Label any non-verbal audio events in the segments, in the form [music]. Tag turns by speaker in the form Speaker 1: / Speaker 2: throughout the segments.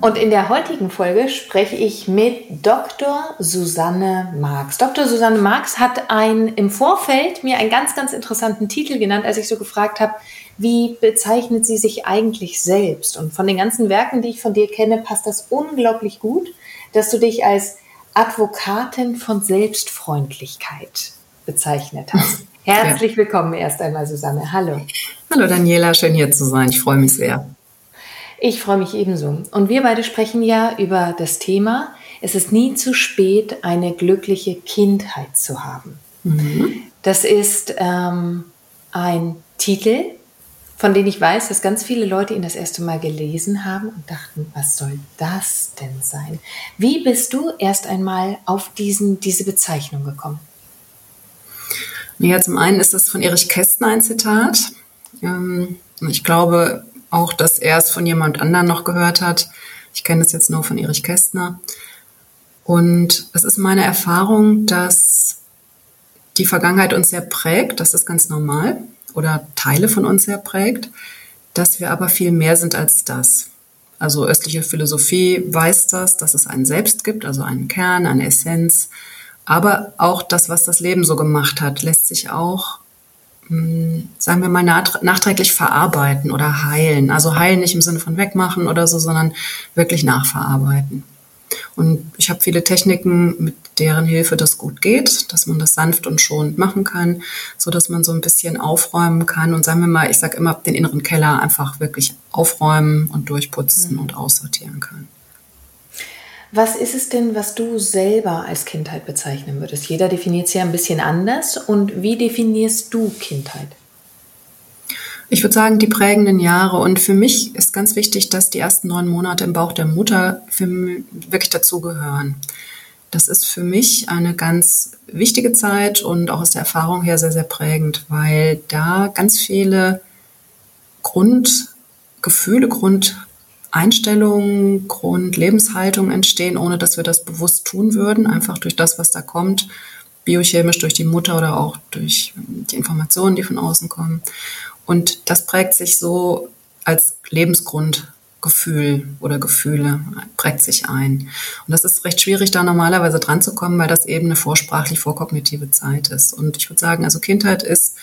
Speaker 1: Und in der heutigen Folge spreche ich mit Dr. Susanne Marx. Dr. Susanne Marx hat ein, im Vorfeld mir einen ganz, ganz interessanten Titel genannt, als ich so gefragt habe, wie bezeichnet sie sich eigentlich selbst? Und von den ganzen Werken, die ich von dir kenne, passt das unglaublich gut, dass du dich als Advokatin von Selbstfreundlichkeit bezeichnet hast. Herzlich willkommen erst einmal, Susanne. Hallo.
Speaker 2: Hallo Daniela, schön hier zu sein. Ich freue mich sehr.
Speaker 1: Ich freue mich ebenso. Und wir beide sprechen ja über das Thema, es ist nie zu spät, eine glückliche Kindheit zu haben. Mhm. Das ist ähm, ein Titel, von denen ich weiß, dass ganz viele Leute ihn das erste Mal gelesen haben und dachten, was soll das denn sein? Wie bist du erst einmal auf diesen, diese Bezeichnung gekommen?
Speaker 2: Ja, zum einen ist das von Erich Kästner ein Zitat. Ähm, ich glaube auch, dass er es von jemand anderen noch gehört hat. Ich kenne es jetzt nur von Erich Kästner. Und es ist meine Erfahrung, dass die Vergangenheit uns sehr prägt. Das ist ganz normal oder Teile von uns sehr prägt, dass wir aber viel mehr sind als das. Also östliche Philosophie weiß das, dass es einen Selbst gibt, also einen Kern, eine Essenz. Aber auch das, was das Leben so gemacht hat, lässt sich auch, sagen wir mal, nachträglich verarbeiten oder heilen. Also heilen nicht im Sinne von wegmachen oder so, sondern wirklich nachverarbeiten. Und ich habe viele Techniken, mit deren Hilfe das gut geht, dass man das sanft und schonend machen kann, so dass man so ein bisschen aufräumen kann und sagen wir mal, ich sage immer, den inneren Keller einfach wirklich aufräumen und durchputzen mhm. und aussortieren kann.
Speaker 1: Was ist es denn, was du selber als Kindheit bezeichnen würdest? Jeder definiert es ja ein bisschen anders. Und wie definierst du Kindheit?
Speaker 2: Ich würde sagen, die prägenden Jahre. Und für mich ist ganz wichtig, dass die ersten neun Monate im Bauch der Mutter wirklich dazugehören. Das ist für mich eine ganz wichtige Zeit und auch aus der Erfahrung her sehr, sehr prägend, weil da ganz viele Grundgefühle, Grundeinstellungen, Grundlebenshaltungen entstehen, ohne dass wir das bewusst tun würden, einfach durch das, was da kommt, biochemisch durch die Mutter oder auch durch die Informationen, die von außen kommen. Und das prägt sich so als Lebensgrundgefühl oder Gefühle, prägt sich ein. Und das ist recht schwierig, da normalerweise dran zu kommen, weil das eben eine vorsprachlich vorkognitive Zeit ist. Und ich würde sagen, also Kindheit ist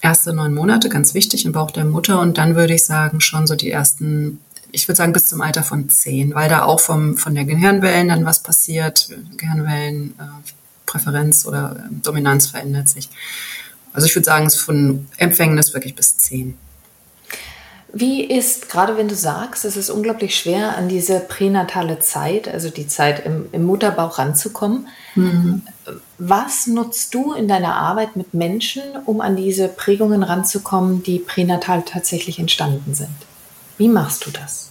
Speaker 2: erste neun Monate, ganz wichtig im Bauch der Mutter. Und dann würde ich sagen, schon so die ersten, ich würde sagen, bis zum Alter von zehn, weil da auch vom, von der Gehirnwellen dann was passiert. Gehirnwellen, äh, Präferenz oder äh, Dominanz verändert sich. Also ich würde sagen, es ist von Empfängnis wirklich bis zehn.
Speaker 1: Wie ist, gerade wenn du sagst, es ist unglaublich schwer, an diese pränatale Zeit, also die Zeit im, im Mutterbauch ranzukommen, mhm. was nutzt du in deiner Arbeit mit Menschen, um an diese Prägungen ranzukommen, die pränatal tatsächlich entstanden sind? Wie machst du das?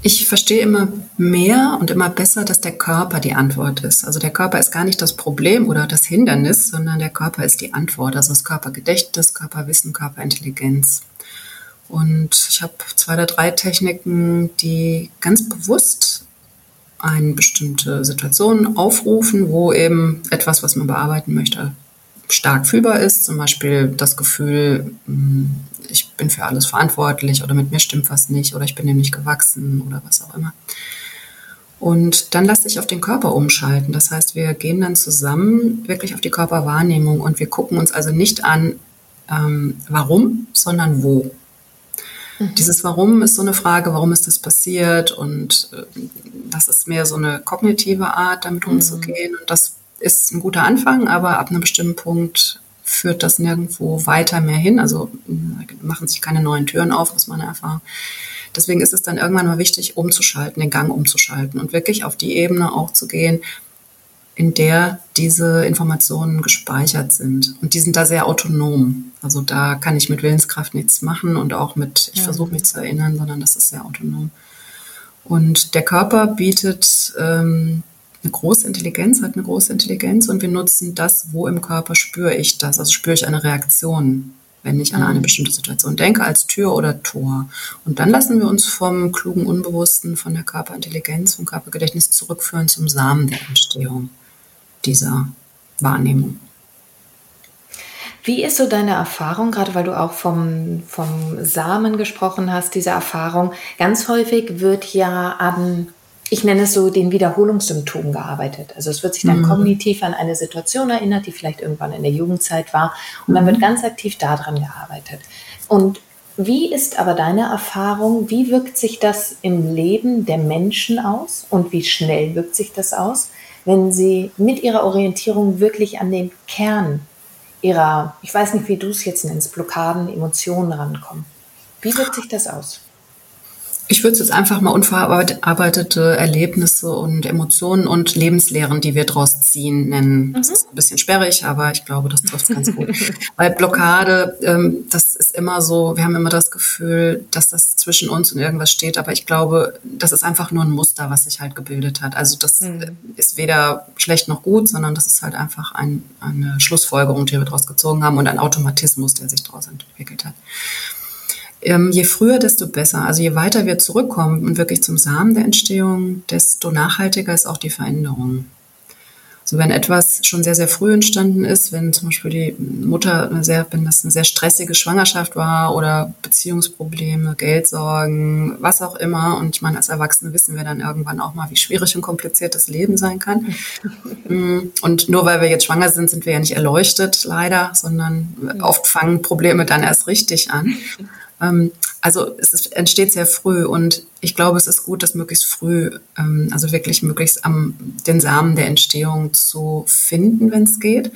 Speaker 2: Ich verstehe immer mehr und immer besser, dass der Körper die Antwort ist. Also der Körper ist gar nicht das Problem oder das Hindernis, sondern der Körper ist die Antwort. Also das Körpergedächtnis, Körperwissen, Körperintelligenz. Und ich habe zwei oder drei Techniken, die ganz bewusst eine bestimmte Situation aufrufen, wo eben etwas, was man bearbeiten möchte, stark fühlbar ist. Zum Beispiel das Gefühl, hm, ich bin für alles verantwortlich oder mit mir stimmt was nicht oder ich bin dem nicht gewachsen oder was auch immer. Und dann lasse ich auf den Körper umschalten. Das heißt, wir gehen dann zusammen wirklich auf die Körperwahrnehmung und wir gucken uns also nicht an, ähm, warum, sondern wo. Mhm. Dieses Warum ist so eine Frage, warum ist das passiert? Und äh, das ist mehr so eine kognitive Art, damit mhm. umzugehen. Und das ist ein guter Anfang, aber ab einem bestimmten Punkt führt das nirgendwo weiter mehr hin. Also machen sich keine neuen Türen auf, aus meiner Erfahrung. Deswegen ist es dann irgendwann mal wichtig, umzuschalten, den Gang umzuschalten und wirklich auf die Ebene auch zu gehen, in der diese Informationen gespeichert sind. Und die sind da sehr autonom. Also da kann ich mit Willenskraft nichts machen und auch mit, ich ja. versuche mich zu erinnern, sondern das ist sehr autonom. Und der Körper bietet ähm, eine große Intelligenz, hat eine große Intelligenz und wir nutzen das, wo im Körper spüre ich das. Also spüre ich eine Reaktion, wenn ich an eine mhm. bestimmte Situation denke, als Tür oder Tor. Und dann lassen wir uns vom klugen Unbewussten, von der Körperintelligenz, vom Körpergedächtnis zurückführen zum Samen der Entstehung dieser Wahrnehmung.
Speaker 1: Wie ist so deine Erfahrung, gerade weil du auch vom, vom Samen gesprochen hast, diese Erfahrung? Ganz häufig wird ja an ich nenne es so den Wiederholungssymptomen gearbeitet. Also es wird sich dann mhm. kognitiv an eine Situation erinnert, die vielleicht irgendwann in der Jugendzeit war und dann wird mhm. ganz aktiv daran gearbeitet. Und wie ist aber deine Erfahrung, wie wirkt sich das im Leben der Menschen aus und wie schnell wirkt sich das aus, wenn sie mit ihrer Orientierung wirklich an den Kern ihrer, ich weiß nicht, wie du es jetzt nennst, Blockaden, Emotionen rankommen? Wie wirkt sich das aus?
Speaker 2: Ich würde es jetzt einfach mal unverarbeitete Erlebnisse und Emotionen und Lebenslehren, die wir daraus ziehen, nennen. Das mhm. ist ein bisschen sperrig, aber ich glaube, das trifft ganz gut. [laughs] Weil Blockade, ähm, das ist immer so, wir haben immer das Gefühl, dass das zwischen uns und irgendwas steht, aber ich glaube, das ist einfach nur ein Muster, was sich halt gebildet hat. Also das mhm. ist weder schlecht noch gut, sondern das ist halt einfach ein, eine Schlussfolgerung, die wir daraus gezogen haben und ein Automatismus, der sich daraus entwickelt hat ähm, je früher, desto besser. Also je weiter wir zurückkommen und wirklich zum Samen der Entstehung, desto nachhaltiger ist auch die Veränderung. So wenn etwas schon sehr, sehr früh entstanden ist, wenn zum Beispiel die Mutter sehr, wenn das eine sehr stressige Schwangerschaft war oder Beziehungsprobleme, Geldsorgen, was auch immer. Und ich meine, als Erwachsene wissen wir dann irgendwann auch mal, wie schwierig und kompliziert das Leben sein kann. [laughs] Mm, und nur weil wir jetzt schwanger sind, sind wir ja nicht erleuchtet, leider, sondern oft fangen Probleme dann erst richtig an. Ähm, also es ist, entsteht sehr früh und ich glaube, es ist gut, das möglichst früh, ähm, also wirklich möglichst am den Samen der Entstehung zu finden, wenn es geht.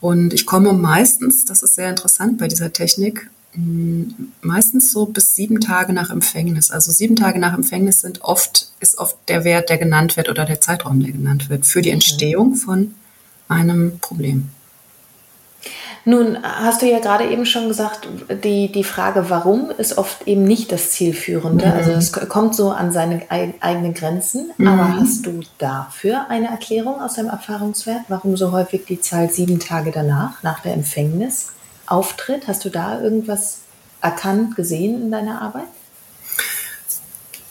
Speaker 2: Und ich komme meistens, das ist sehr interessant bei dieser Technik, mm, meistens so bis sieben Tage nach Empfängnis. Also sieben Tage nach Empfängnis sind oft, ist oft der Wert, der genannt wird oder der Zeitraum, der genannt wird für die Entstehung von einem Problem.
Speaker 1: Nun hast du ja gerade eben schon gesagt, die, die Frage warum ist oft eben nicht das Zielführende. Mhm. Also es kommt so an seine eigenen Grenzen. Mhm. Aber hast du dafür eine Erklärung aus deinem Erfahrungswert, warum so häufig die Zahl sieben Tage danach, nach der Empfängnis, auftritt? Hast du da irgendwas erkannt, gesehen in deiner Arbeit?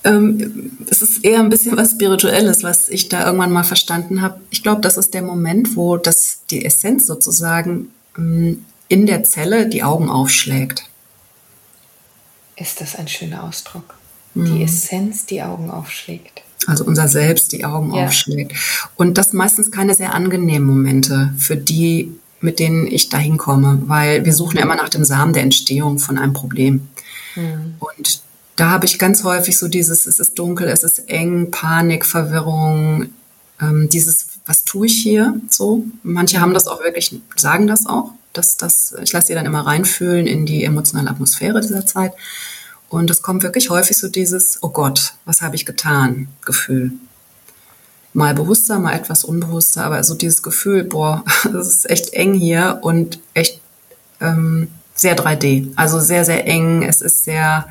Speaker 2: Ähm, es ist eher ein bisschen was Spirituelles, was ich da irgendwann mal verstanden habe. Ich glaube, das ist der Moment, wo das die Essenz sozusagen in der Zelle die Augen aufschlägt.
Speaker 1: Ist das ein schöner Ausdruck? Mhm. Die Essenz die Augen aufschlägt.
Speaker 2: Also unser Selbst die Augen ja. aufschlägt. Und das meistens keine sehr angenehmen Momente für die, mit denen ich dahin komme, weil wir suchen ja immer nach dem Samen der Entstehung von einem Problem. Mhm. Und da habe ich ganz häufig so dieses, es ist dunkel, es ist eng, Panik, Verwirrung, ähm, dieses was tue ich hier so. Manche haben das auch wirklich, sagen das auch. Dass das, ich lasse sie dann immer reinfühlen in die emotionale Atmosphäre dieser Zeit. Und es kommt wirklich häufig so dieses, oh Gott, was habe ich getan, Gefühl. Mal bewusster, mal etwas unbewusster, aber so dieses Gefühl, boah, [laughs] das ist echt eng hier und echt ähm, sehr 3D. Also sehr, sehr eng. Es ist sehr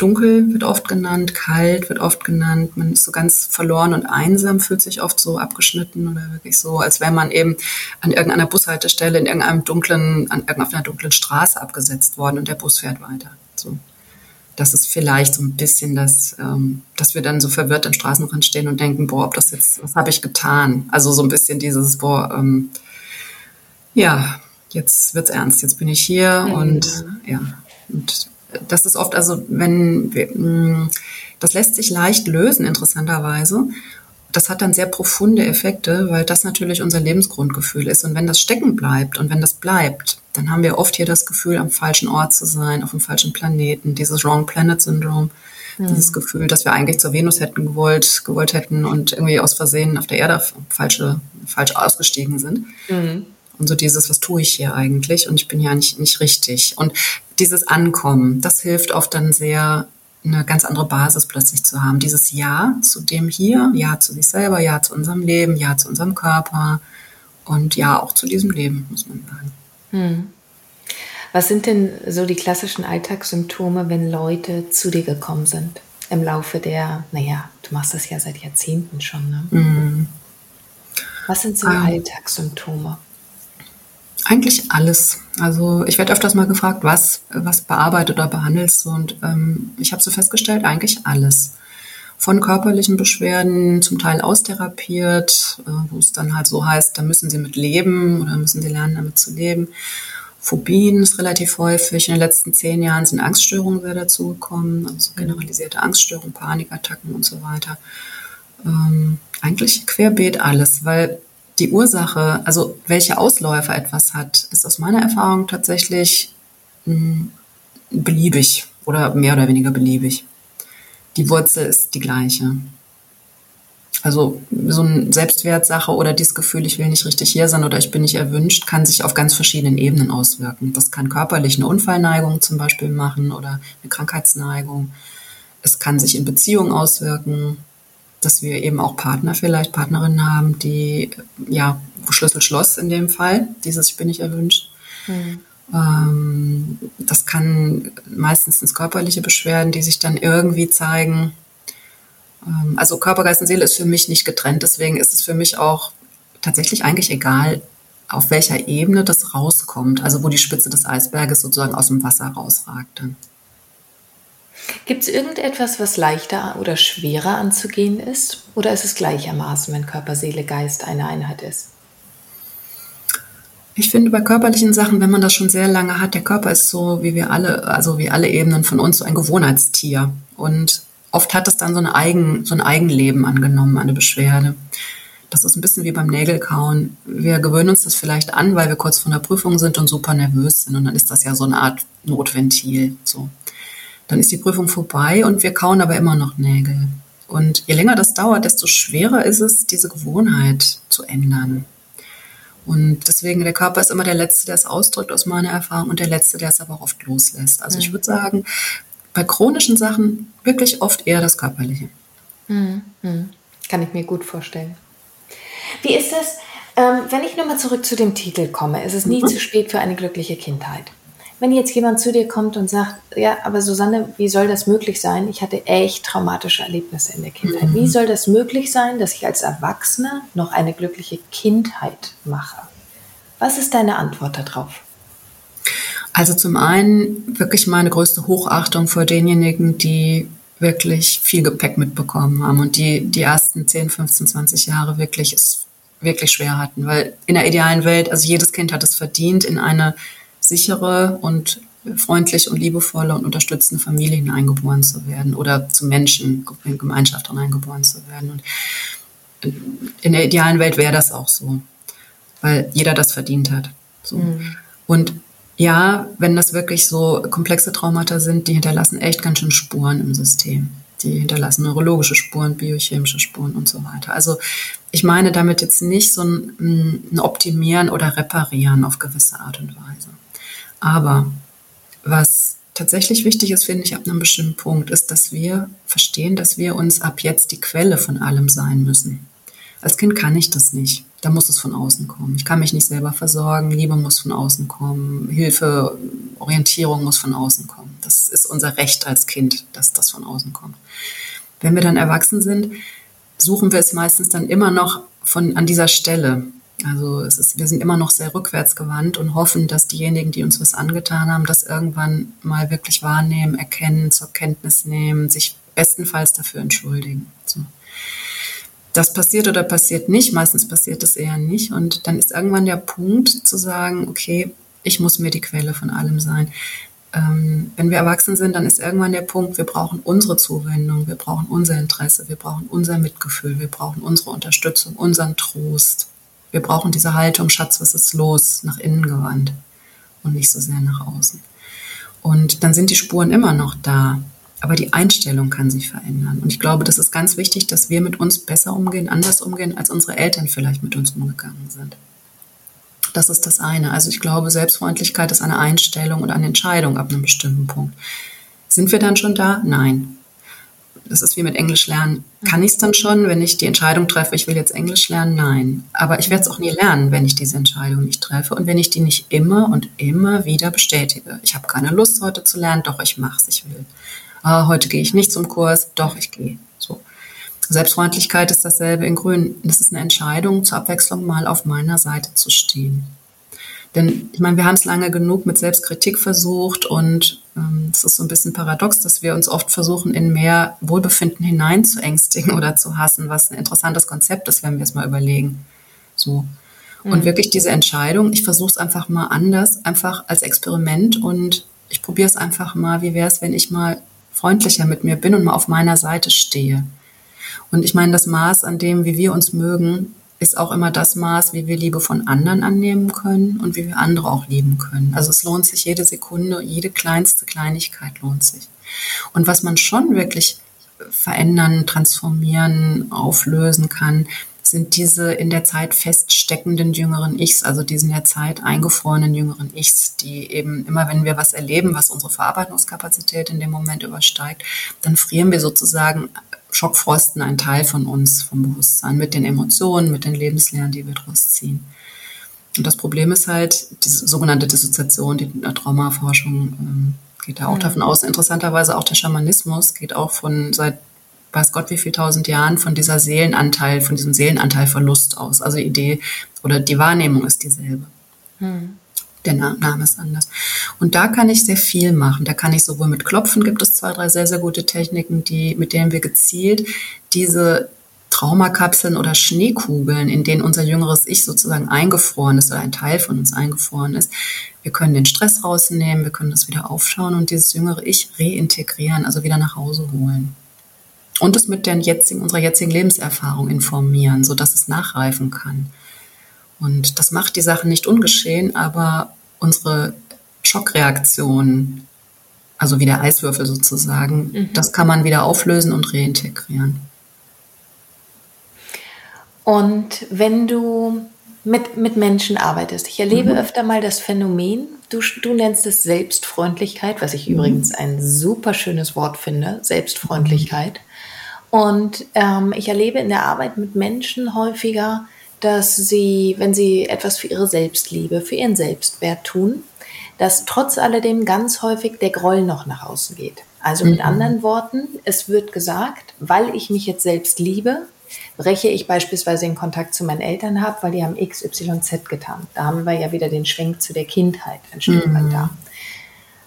Speaker 2: dunkel wird oft genannt, kalt wird oft genannt. Man ist so ganz verloren und einsam, fühlt sich oft so abgeschnitten oder wirklich so, als wäre man eben an irgendeiner Bushaltestelle in irgendeinem dunklen, an irgendeiner dunklen Straße abgesetzt worden und der Bus fährt weiter. So. Das ist vielleicht so ein bisschen das, ähm, dass wir dann so verwirrt am Straßenrand stehen und denken, boah, ob das jetzt, was habe ich getan? Also so ein bisschen dieses, boah, ähm, ja, jetzt wird's ernst, jetzt bin ich hier mhm. und ja, und das ist oft, also wenn, wir, mm, das lässt sich leicht lösen, interessanterweise. Das hat dann sehr profunde Effekte, weil das natürlich unser Lebensgrundgefühl ist. Und wenn das stecken bleibt und wenn das bleibt, dann haben wir oft hier das Gefühl, am falschen Ort zu sein, auf dem falschen Planeten, dieses Wrong Planet Syndrome. Mhm. Dieses Gefühl, dass wir eigentlich zur Venus hätten gewollt, gewollt hätten und irgendwie aus Versehen auf der Erde falsche, falsch ausgestiegen sind. Mhm. Und so dieses, was tue ich hier eigentlich? Und ich bin ja nicht, nicht richtig. Und dieses Ankommen, das hilft oft dann sehr, eine ganz andere Basis plötzlich zu haben. Dieses Ja zu dem hier, Ja zu sich selber, Ja zu unserem Leben, Ja zu unserem Körper und Ja auch zu diesem Leben, muss man sagen. Hm.
Speaker 1: Was sind denn so die klassischen Alltagssymptome, wenn Leute zu dir gekommen sind? Im Laufe der, naja, du machst das ja seit Jahrzehnten schon, ne? Mhm. Was sind so ähm, Alltagssymptome?
Speaker 2: Eigentlich alles. Also ich werde öfters mal gefragt, was, was bearbeitet oder behandelst du? Und ähm, ich habe so festgestellt, eigentlich alles. Von körperlichen Beschwerden, zum Teil austherapiert, äh, wo es dann halt so heißt, da müssen sie mit leben oder müssen sie lernen, damit zu leben. Phobien ist relativ häufig. In den letzten zehn Jahren sind Angststörungen sehr dazugekommen, also generalisierte Angststörungen, Panikattacken und so weiter. Ähm, eigentlich querbeet alles, weil die Ursache, also welche Ausläufer etwas hat, ist aus meiner Erfahrung tatsächlich mh, hm, beliebig oder mehr oder weniger beliebig. Die Wurzel ist die gleiche. Also so eine Selbstwertsache oder dieses Gefühl, ich will nicht richtig hier sein oder ich bin nicht erwünscht, kann sich auf ganz verschiedenen Ebenen auswirken. Das kann körperlich eine Unfallneigung zum Beispiel machen oder eine Krankheitsneigung. Es kann sich in Beziehungen auswirken dass wir eben auch Partner vielleicht, Partnerinnen haben, die, ja, Schlüssel Schloss in dem Fall, dieses Ich bin nicht erwünscht. Mhm. Ähm, das kann meistens ins körperliche Beschwerden, die sich dann irgendwie zeigen. Ähm, also Körper, Geist und Seele ist für mich nicht getrennt, deswegen ist es für mich auch tatsächlich eigentlich egal, auf welcher Ebene das rauskommt, also wo die Spitze des Eisberges sozusagen aus dem Wasser rausragt dann.
Speaker 1: Gibt es irgendetwas, was leichter oder schwerer anzugehen ist? Oder ist es gleichermaßen, wenn Körper, Seele, Geist eine Einheit ist?
Speaker 2: Ich finde bei körperlichen Sachen, wenn man das schon sehr lange hat, der Körper ist so wie wir alle, also wie alle Ebenen von uns, so ein Gewohnheitstier. Und oft hat es dann so, eine Eigen, so ein Eigenleben angenommen, eine Beschwerde. Das ist ein bisschen wie beim Nägelkauen. Wir gewöhnen uns das vielleicht an, weil wir kurz vor der Prüfung sind und super nervös sind. Und dann ist das ja so eine Art Notventil. So. Dann ist die Prüfung vorbei und wir kauen aber immer noch Nägel. Und je länger das dauert, desto schwerer ist es, diese Gewohnheit zu ändern. Und deswegen, der Körper ist immer der Letzte, der es ausdrückt aus meiner Erfahrung und der Letzte, der es aber auch oft loslässt. Also mhm. ich würde sagen, bei chronischen Sachen wirklich oft eher das Körperliche.
Speaker 1: Mhm. mhm. Kann ich mir gut vorstellen. Wie ist das, ähm, wenn ich nochmal zurück zu dem Titel komme? Es ist nie mhm. [laughs] zu spät für eine glückliche Kindheit. Wenn jetzt jemand zu dir kommt und sagt, ja, aber Susanne, wie soll das möglich sein? Ich hatte echt traumatische Erlebnisse in der Kindheit. Mhm. Wie soll das möglich sein, dass ich als Erwachsener noch eine glückliche Kindheit mache? Was ist deine Antwort darauf?
Speaker 2: Also zum einen wirklich meine größte Hochachtung vor denjenigen, die wirklich viel Gepäck mitbekommen haben und die die ersten 10, 15, 20 Jahre wirklich es wirklich schwer hatten, weil in der idealen Welt, also jedes Kind hat es verdient, in eine sichere und freundliche und liebevolle und unterstützende Familie hineingeboren zu werden oder zu Menschen, in Gemeinschaft hineingeboren zu werden. Und in der idealen Welt wäre das auch so, weil jeder das verdient hat. So. Mhm. Und ja, wenn das wirklich so komplexe Traumata sind, die hinterlassen echt ganz schön Spuren im System. Die hinterlassen neurologische Spuren, biochemische Spuren und so weiter. Also ich meine damit jetzt nicht so ein, ein Optimieren oder Reparieren auf gewisse Art und Weise. Aber was tatsächlich wichtig ist, finde ich, ab einem bestimmten Punkt, ist, dass wir verstehen, dass wir uns ab jetzt die Quelle von allem sein müssen. Als Kind kann ich das nicht. Da muss es von außen kommen. Ich kann mich nicht selber versorgen. Liebe muss von außen kommen. Hilfe, Orientierung muss von außen kommen. Das ist unser Recht als Kind, dass das von außen kommt. Wenn wir dann erwachsen sind, suchen wir es meistens dann immer noch von, an dieser Stelle. Also es ist, wir sind immer noch sehr rückwärtsgewandt und hoffen, dass diejenigen, die uns was angetan haben, das irgendwann mal wirklich wahrnehmen, erkennen, zur Kenntnis nehmen, sich bestenfalls dafür entschuldigen. So. Das passiert oder passiert nicht, meistens passiert es eher nicht. Und dann ist irgendwann der Punkt zu sagen, okay, ich muss mir die Quelle von allem sein. Ähm, wenn wir erwachsen sind, dann ist irgendwann der Punkt, wir brauchen unsere Zuwendung, wir brauchen unser Interesse, wir brauchen unser Mitgefühl, wir brauchen unsere Unterstützung, unseren Trost. Wir brauchen diese Haltung, Schatz, was ist los, nach innen gewandt und nicht so sehr nach außen. Und dann sind die Spuren immer noch da, aber die Einstellung kann sich verändern. Und ich glaube, das ist ganz wichtig, dass wir mit uns besser umgehen, anders umgehen, als unsere Eltern vielleicht mit uns umgegangen sind. Das ist das eine. Also ich glaube, Selbstfreundlichkeit ist eine Einstellung und eine Entscheidung ab einem bestimmten Punkt. Sind wir dann schon da? Nein. Das ist wie mit Englisch lernen. Kann ich es dann schon, wenn ich die Entscheidung treffe, ich will jetzt Englisch lernen? Nein. Aber ich werde es auch nie lernen, wenn ich diese Entscheidung nicht treffe und wenn ich die nicht immer und immer wieder bestätige. Ich habe keine Lust heute zu lernen, doch ich mache es, ich will. Ah, heute gehe ich nicht zum Kurs, doch ich gehe. So. Selbstfreundlichkeit ist dasselbe in Grün. Das ist eine Entscheidung, zur Abwechslung mal auf meiner Seite zu stehen. Denn ich meine, wir haben es lange genug mit Selbstkritik versucht und ähm, es ist so ein bisschen paradox, dass wir uns oft versuchen, in mehr Wohlbefinden hinein zu ängstigen oder zu hassen, was ein interessantes Konzept ist, wenn wir es mal überlegen. So. Und mhm. wirklich diese Entscheidung, ich versuche es einfach mal anders, einfach als Experiment und ich probiere es einfach mal, wie wäre es, wenn ich mal freundlicher mit mir bin und mal auf meiner Seite stehe. Und ich meine, das Maß an dem, wie wir uns mögen, ist auch immer das Maß, wie wir Liebe von anderen annehmen können und wie wir andere auch lieben können. Also es lohnt sich jede Sekunde, jede kleinste Kleinigkeit lohnt sich. Und was man schon wirklich verändern, transformieren, auflösen kann, sind diese in der Zeit feststeckenden jüngeren Ichs, also diese in der Zeit eingefrorenen jüngeren Ichs, die eben immer, wenn wir was erleben, was unsere Verarbeitungskapazität in dem Moment übersteigt, dann frieren wir sozusagen Schockfrosten ein Teil von uns, vom Bewusstsein, mit den Emotionen, mit den Lebenslehren, die wir daraus ziehen. Und das Problem ist halt, diese sogenannte Dissoziation, die Traumaforschung ähm, geht da auch ja. davon aus. Interessanterweise auch der Schamanismus geht auch von seit weiß Gott wie viel tausend Jahren von dieser Seelenanteil, von diesem Seelenanteilverlust aus. Also Idee oder die Wahrnehmung ist dieselbe. Hm der Name ist anders. Und da kann ich sehr viel machen. Da kann ich sowohl mit Klopfen, gibt es zwei, drei sehr, sehr gute Techniken, die, mit denen wir gezielt diese Traumakapseln oder Schneekugeln, in denen unser jüngeres Ich sozusagen eingefroren ist oder ein Teil von uns eingefroren ist. Wir können den Stress rausnehmen, wir können das wieder aufschauen und dieses jüngere Ich reintegrieren, also wieder nach Hause holen. Und es mit der jetzigen, unserer jetzigen Lebenserfahrung informieren, sodass es nachreifen kann. Und das macht die Sache nicht ungeschehen, aber unsere Schockreaktion, also wie der Eiswürfel sozusagen, mhm. das kann man wieder auflösen und reintegrieren.
Speaker 1: Und wenn du mit, mit Menschen arbeitest, ich erlebe mhm. öfter mal das Phänomen, du, du nennst es Selbstfreundlichkeit, was ich mhm. übrigens ein super schönes Wort finde, Selbstfreundlichkeit. Und ähm, ich erlebe in der Arbeit mit Menschen häufiger, dass sie, wenn sie etwas für ihre Selbstliebe, für ihren Selbstwert tun, dass trotz alledem ganz häufig der Groll noch nach außen geht. Also mit mhm. anderen Worten, es wird gesagt, weil ich mich jetzt selbst liebe, breche ich beispielsweise den Kontakt zu meinen Eltern ab, weil die haben X, Y, Z getan. Da haben wir ja wieder den Schwenk zu der Kindheit ein Stück weit mhm. da.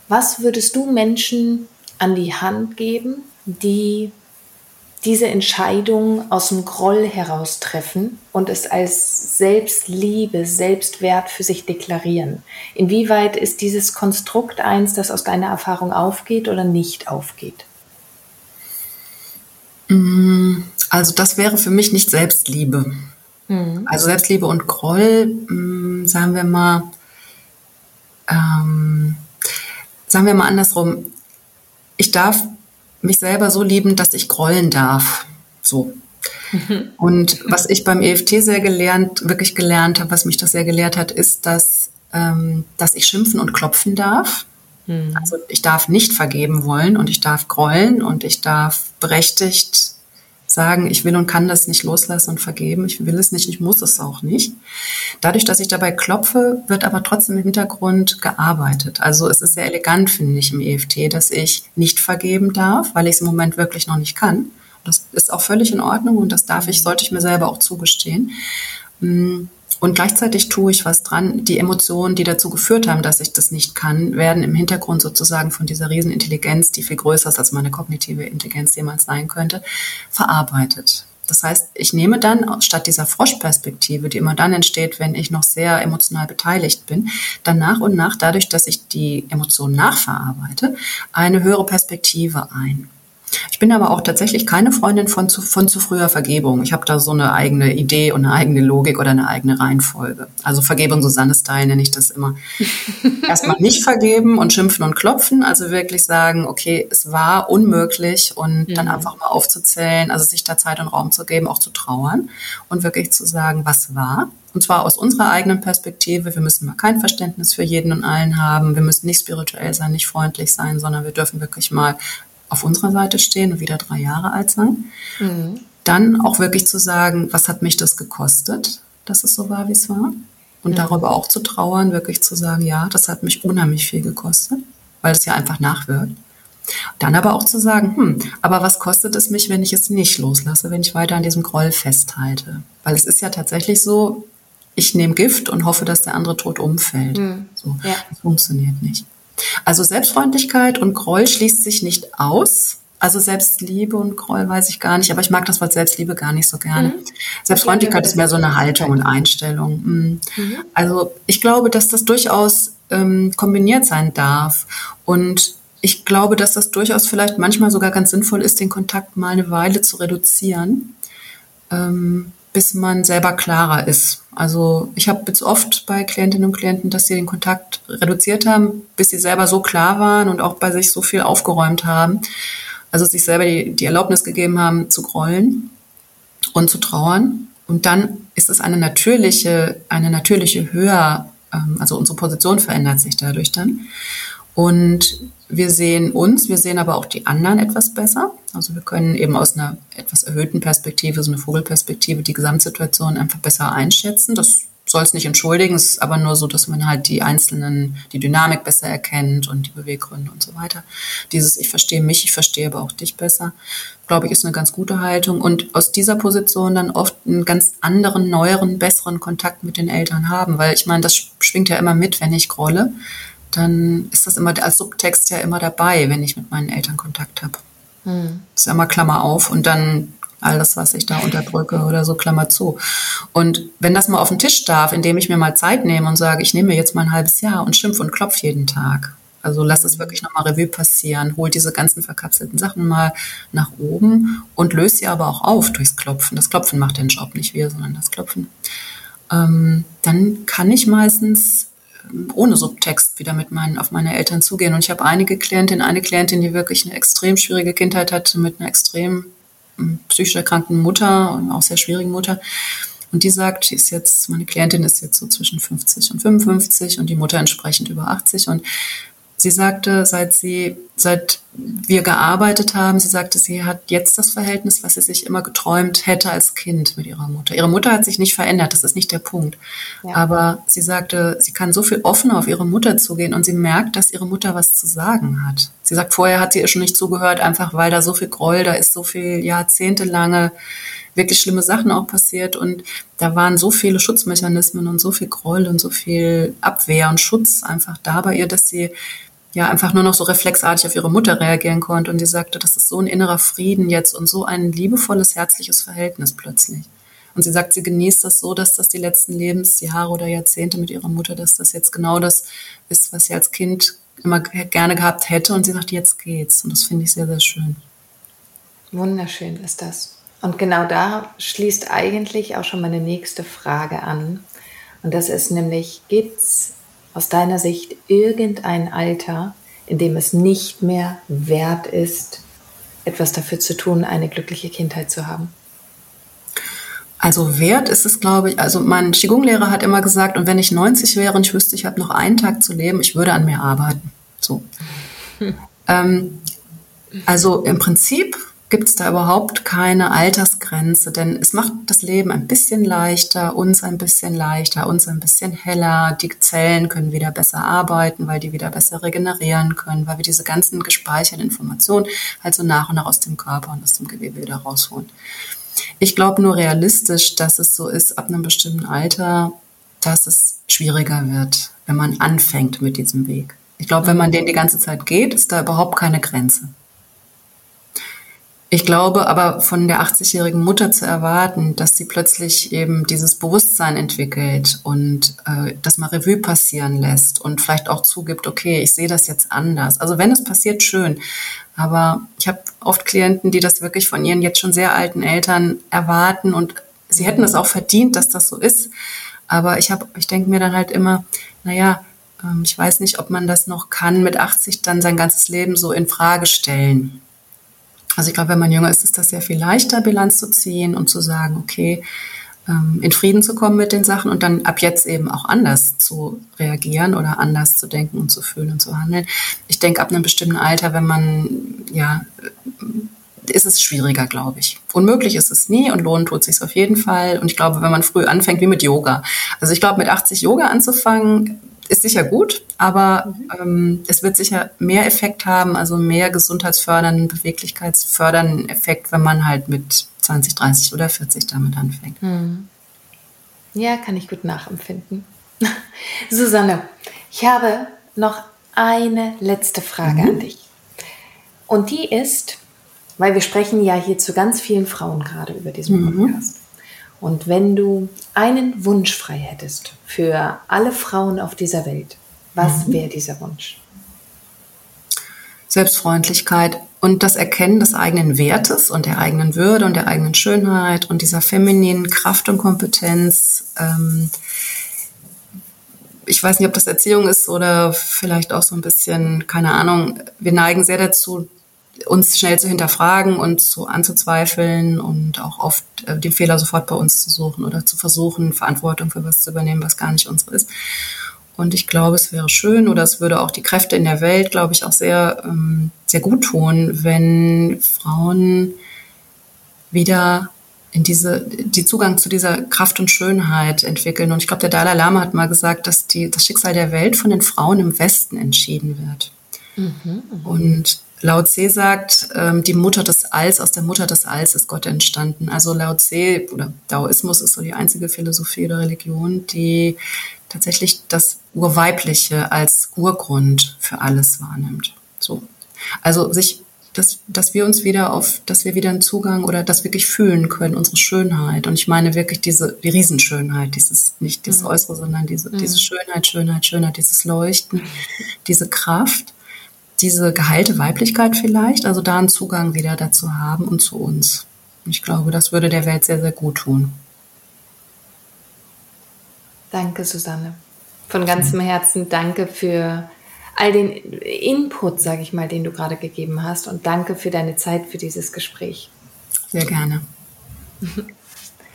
Speaker 1: Was würdest du Menschen an die Hand geben, die diese Entscheidung aus dem Groll heraus treffen und es als Selbstliebe, Selbstwert für sich deklarieren. Inwieweit ist dieses Konstrukt eins, das aus deiner Erfahrung aufgeht oder nicht aufgeht?
Speaker 2: Mm, also das wäre für mich nicht Selbstliebe. Mhm. Also Selbstliebe und Groll, mm, sagen wir mal, ähm, sagen wir mal andersrum. Ich darf mich selber so lieben, dass ich grollen darf. So. Mhm. [laughs] Und was ich beim EFT sehr gelernt, wirklich gelernt habe, was mich das sehr gelehrt hat, ist, dass, ähm, dass ich schimpfen und klopfen darf. Mhm. Also ich darf nicht vergeben wollen und ich darf grollen und ich darf berechtigt sagen, ich will und kann das nicht loslassen und vergeben. Ich will es nicht, ich muss es auch nicht. Dadurch, dass ich dabei klopfe, wird aber trotzdem im Hintergrund gearbeitet. Also es ist sehr elegant, finde ich, im EFT, dass ich nicht vergeben darf, weil ich es im Moment wirklich noch nicht kann. Das ist auch völlig in Ordnung und das darf ich, sollte ich mir selber auch zugestehen. Und gleichzeitig tue ich was dran. Die Emotionen, die dazu geführt haben, dass ich das nicht kann, werden im Hintergrund sozusagen von dieser Riesenintelligenz, die viel größer ist als meine kognitive Intelligenz jemals sein könnte, verarbeitet. Das heißt, ich nehme dann statt dieser Froschperspektive, die immer dann entsteht, wenn ich noch sehr emotional beteiligt bin, dann nach und nach, dadurch, dass ich die Emotionen nachverarbeite, eine höhere Perspektive ein. Ich bin aber auch tatsächlich keine Freundin von zu, von zu früher Vergebung. Ich habe da so eine eigene Idee und eine eigene Logik oder eine eigene Reihenfolge. Also Vergebung Susanne-Style nenne ich das immer. [laughs] Erstmal nicht vergeben und schimpfen und klopfen, also wirklich sagen, okay, es war unmöglich und mhm. dann einfach mal aufzuzählen, also sich da Zeit und Raum zu geben, auch zu trauern und wirklich zu sagen, was war. Und zwar aus unserer eigenen Perspektive. Wir müssen mal kein Verständnis für jeden und allen haben. Wir müssen nicht spirituell sein, nicht freundlich sein, sondern wir dürfen wirklich mal auf unserer Seite stehen und wieder drei Jahre alt sein. Mhm. Dann auch wirklich zu sagen, was hat mich das gekostet, dass es so war, wie es war. Und mhm. darüber auch zu trauern, wirklich zu sagen, ja, das hat mich unheimlich viel gekostet, weil es ja einfach nachwirkt. Dann aber auch zu sagen, hm, aber was kostet es mich, wenn ich es nicht loslasse, wenn ich weiter an diesem Groll festhalte? Weil es ist ja tatsächlich so, ich nehme Gift und hoffe, dass der andere tot umfällt. Mhm. So, ja. Das funktioniert nicht. Also Selbstfreundlichkeit und Groll schließt sich nicht aus. Also Selbstliebe und Groll weiß ich gar nicht, aber ich mag das Wort Selbstliebe gar nicht so gerne. Mhm. Selbstfreundlichkeit ist mehr so eine Haltung und Einstellung. Mhm. Mhm. Also ich glaube, dass das durchaus ähm, kombiniert sein darf. Und ich glaube, dass das durchaus vielleicht manchmal sogar ganz sinnvoll ist, den Kontakt mal eine Weile zu reduzieren. Ähm, bis man selber klarer ist. Also ich habe jetzt oft bei Klientinnen und Klienten, dass sie den Kontakt reduziert haben, bis sie selber so klar waren und auch bei sich so viel aufgeräumt haben. Also sich selber die, die Erlaubnis gegeben haben zu grollen und zu trauern. Und dann ist es eine natürliche, eine natürliche Höhe, ähm, also unsere Position verändert sich dadurch dann. Und wir sehen uns, wir sehen aber auch die anderen etwas besser. Also wir können eben aus einer etwas erhöhten Perspektive, so eine Vogelperspektive, die Gesamtsituation einfach besser einschätzen. Das soll es nicht entschuldigen, es ist aber nur so, dass man halt die einzelnen, die Dynamik besser erkennt und die Beweggründe und so weiter. Dieses Ich verstehe mich, ich verstehe aber auch dich besser, glaube ich, ist eine ganz gute Haltung. Und aus dieser Position dann oft einen ganz anderen, neueren, besseren Kontakt mit den Eltern haben, weil ich meine, das schwingt ja immer mit, wenn ich grolle dann ist das immer als Subtext ja immer dabei, wenn ich mit meinen Eltern Kontakt habe. Hm. Ist immer Klammer auf und dann alles, was ich da unterdrücke oder so, Klammer zu. Und wenn das mal auf den Tisch darf, indem ich mir mal Zeit nehme und sage, ich nehme mir jetzt mal ein halbes Jahr und schimpf und klopf jeden Tag. Also lass es wirklich nochmal Revue passieren, hol diese ganzen verkapselten Sachen mal nach oben und löse sie aber auch auf durchs Klopfen. Das Klopfen macht den Job, nicht wir, sondern das Klopfen. Ähm, dann kann ich meistens ohne Subtext wieder mit meinen, auf meine Eltern zugehen. Und ich habe einige Klientinnen, eine Klientin, die wirklich eine extrem schwierige Kindheit hatte mit einer extrem hm, psychisch erkrankten Mutter und auch sehr schwierigen Mutter. Und die sagt, die ist jetzt, meine Klientin ist jetzt so zwischen 50 und 55 und die Mutter entsprechend über 80. Und Sie sagte, seit sie, seit wir gearbeitet haben, sie sagte, sie hat jetzt das Verhältnis, was sie sich immer geträumt hätte als Kind mit ihrer Mutter. Ihre Mutter hat sich nicht verändert, das ist nicht der Punkt. Ja. Aber sie sagte, sie kann so viel offener auf ihre Mutter zugehen und sie merkt, dass ihre Mutter was zu sagen hat. Sie sagt, vorher hat sie ihr schon nicht zugehört, einfach weil da so viel Groll, da ist so viel jahrzehntelange wirklich schlimme Sachen auch passiert und da waren so viele Schutzmechanismen und so viel Groll und so viel Abwehr und Schutz einfach da bei ihr, dass sie ja einfach nur noch so reflexartig auf ihre Mutter reagieren konnte. Und sie sagte, das ist so ein innerer Frieden jetzt und so ein liebevolles, herzliches Verhältnis plötzlich. Und sie sagt, sie genießt das so, dass das die letzten Lebensjahre oder Jahrzehnte mit ihrer Mutter, dass das jetzt genau das ist, was sie als Kind immer gerne gehabt hätte. Und sie sagt, jetzt geht's. Und das finde ich sehr, sehr schön.
Speaker 1: Wunderschön ist das. Und genau da schließt eigentlich auch schon meine nächste Frage an. Und das ist nämlich, gibt's aus deiner Sicht irgendein Alter, in dem es nicht mehr wert ist, etwas dafür zu tun, eine glückliche Kindheit zu haben?
Speaker 2: Also wert ist es, glaube ich, also mein Qigong-Lehrer hat immer gesagt, und wenn ich 90 wäre und ich wüsste, ich habe noch einen Tag zu leben, ich würde an mir arbeiten. So. Hm. [laughs] Ähm, also im Prinzip gibt es da überhaupt keine Altersgrenze, denn es macht das Leben ein bisschen leichter, uns ein bisschen leichter, uns ein bisschen heller. Die Zellen können wieder besser arbeiten, weil die wieder besser regenerieren können, weil wir diese ganzen gespeicherten Informationen halt so nach und nach aus dem Körper und aus dem Gewebe wieder rausholen. Ich glaube nur realistisch, dass es so ist, ab einem bestimmten Alter, dass es schwieriger wird, wenn man anfängt mit diesem Weg. Ich glaube, wenn man den die ganze Zeit geht, ist da überhaupt keine Grenze. Ich glaube aber von der 80-jährigen Mutter zu erwarten, dass sie plötzlich eben dieses Bewusstsein entwickelt und äh, das mal Revue passieren lässt und vielleicht auch zugibt, okay, ich sehe das jetzt anders. Also wenn es passiert, schön. Aber ich habe oft Klienten, die das wirklich von ihren jetzt schon sehr alten Eltern erwarten und sie hätten es auch verdient, dass das so ist. Aber ich habe, ich denke mir dann halt immer, naja, ähm, ich weiß nicht, ob man das noch kann, mit 80 dann sein ganzes Leben so in Frage stellen. Also ich glaube, wenn man jünger ist, ist das sehr viel leichter, Bilanz zu ziehen und zu sagen, okay, ähm, in Frieden zu kommen mit den Sachen und dann ab jetzt eben auch anders zu reagieren oder anders zu denken und zu fühlen und zu handeln. Ich denke, ab einem bestimmten Alter, wenn man, ja, ist es schwieriger, glaube ich. Unmöglich ist es nie und lohnen tut sich auf jeden Fall. Und ich glaube, wenn man früh anfängt, wie mit Yoga. Also ich glaube, mit 80 Yoga anzufangen, ist sicher gut, aber ähm, es wird sicher mehr Effekt haben, also mehr gesundheitsfördernden, beweglichkeitsfördernden Effekt, wenn man halt mit 20, 30 oder 40 damit anfängt. Hm.
Speaker 1: Ja, kann ich gut nachempfinden. [laughs] Susanne, ich habe noch eine letzte Frage mhm. an dich. Und die ist, weil wir sprechen ja hier zu ganz vielen Frauen gerade über diesen mhm. Und wenn du einen Wunsch frei hättest für alle Frauen auf dieser Welt, was mhm. wäre dieser Wunsch?
Speaker 2: Selbstfreundlichkeit und das Erkennen des eigenen Wertes und der eigenen Würde und der eigenen Schönheit und dieser femininen Kraft und Kompetenz. Ähm, ich weiß nicht, ob das Erziehung ist oder vielleicht auch so ein bisschen, keine Ahnung. Wir neigen sehr dazu, uns schnell zu hinterfragen und so anzuzweifeln und auch oft äh, den Fehler sofort bei uns zu suchen oder zu versuchen, Verantwortung für was zu übernehmen, was gar nicht unsere ist. Und ich glaube, es wäre schön oder es würde auch die Kräfte in der Welt, glaube ich, auch sehr, ähm, sehr gut tun, wenn Frauen wieder in diese, die Zugang zu dieser Kraft und Schönheit entwickeln. Und ich glaube, der Dalai Lama hat mal gesagt, dass die, das Schicksal der Welt von den Frauen im Westen entschieden wird. Mhm. Und Lao Tse sagt, ähm, die Mutter des Alls, aus der Mutter des Alls ist Gott entstanden. Also Lao Tse oder Daoismus ist so die einzige Philosophie oder Religion, die tatsächlich das Urweibliche als Urgrund für alles wahrnimmt. So. Also sich, dass, dass wir uns wieder auf, dass wir wieder einen Zugang oder das wirklich fühlen können, unsere Schönheit. Und ich meine wirklich diese, die Riesenschönheit, dieses, nicht das mhm. Äußere, sondern diese, mhm. diese Schönheit, Schönheit, Schönheit, dieses Leuchten, diese Kraft diese geheilte Weiblichkeit vielleicht, also da einen Zugang wieder dazu haben und zu uns. Ich glaube, das würde der Welt sehr, sehr gut tun.
Speaker 1: Danke, Susanne. Von ganzem Herzen danke für all den Input, sage ich mal, den du gerade gegeben hast und danke für deine Zeit für dieses Gespräch.
Speaker 2: Sehr gerne.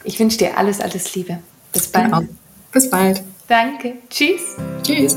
Speaker 1: Ich wünsche dir alles, alles Liebe.
Speaker 2: Bis bald. Genau. Bis bald.
Speaker 1: Danke. Tschüss.
Speaker 2: Tschüss.